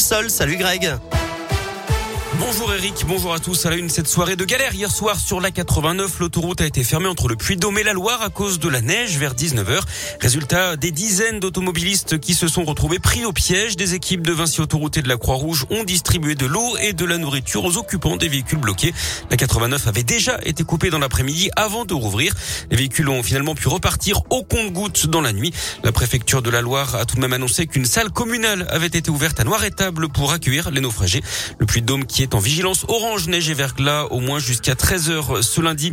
Salut Greg. Bonjour Eric, bonjour à tous. À la une, cette soirée de galère hier soir sur la 89, l'autoroute a été fermée entre le Puy-Dôme et la Loire à cause de la neige vers 19h. Résultat, des dizaines d'automobilistes qui se sont retrouvés pris au piège. Des équipes de Vinci Autoroute et de la Croix-Rouge ont distribué de l'eau et de la nourriture aux occupants des véhicules bloqués. La 89 avait déjà été coupée dans l'après-midi avant de rouvrir. Les véhicules ont finalement pu repartir au compte-gouttes dans la nuit. La préfecture de la Loire a tout de même annoncé qu'une salle communale avait été ouverte à Noir-et-Table pour accueillir les naufragés. Le Puy-de-Dôme qui est en vigilance orange, neige et verglas au moins jusqu'à 13h ce lundi.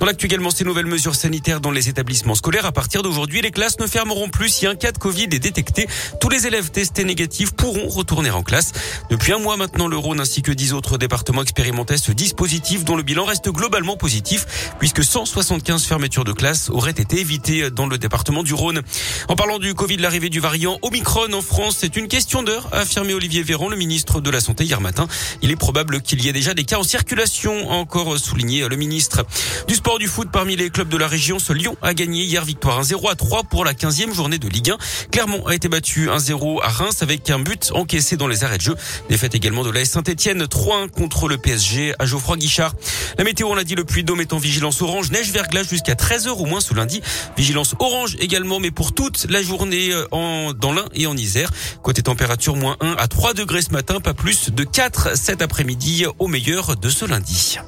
Dans l'actu également, ces nouvelles mesures sanitaires dans les établissements scolaires. À partir d'aujourd'hui, les classes ne fermeront plus si un cas de Covid est détecté. Tous les élèves testés négatifs pourront retourner en classe. Depuis un mois maintenant, le Rhône ainsi que dix autres départements expérimentaient ce dispositif dont le bilan reste globalement positif puisque 175 fermetures de classes auraient été évitées dans le département du Rhône. En parlant du Covid, l'arrivée du variant Omicron en France, c'est une question d'heure, a affirmé Olivier Véran, le ministre de la Santé hier matin. Il est probable qu'il y ait déjà des cas en circulation, encore souligné le ministre. Du sport du foot parmi les clubs de la région, ce Lyon a gagné hier victoire 1-0 à 3 pour la 15e journée de Ligue 1. Clermont a été battu 1-0 à Reims avec un but encaissé dans les arrêts de jeu. Défaite également de la Saint-Etienne 3-1 contre le PSG à Geoffroy Guichard. La météo, on l'a dit, le Puy-Dôme est en vigilance orange, neige verglas jusqu'à 13h au moins ce lundi. Vigilance orange également, mais pour toute la journée euh, en, dans l'Ain et en Isère. Côté température, moins 1 à 3 degrés ce matin, pas plus de 4 cet après-midi au meilleur de ce lundi.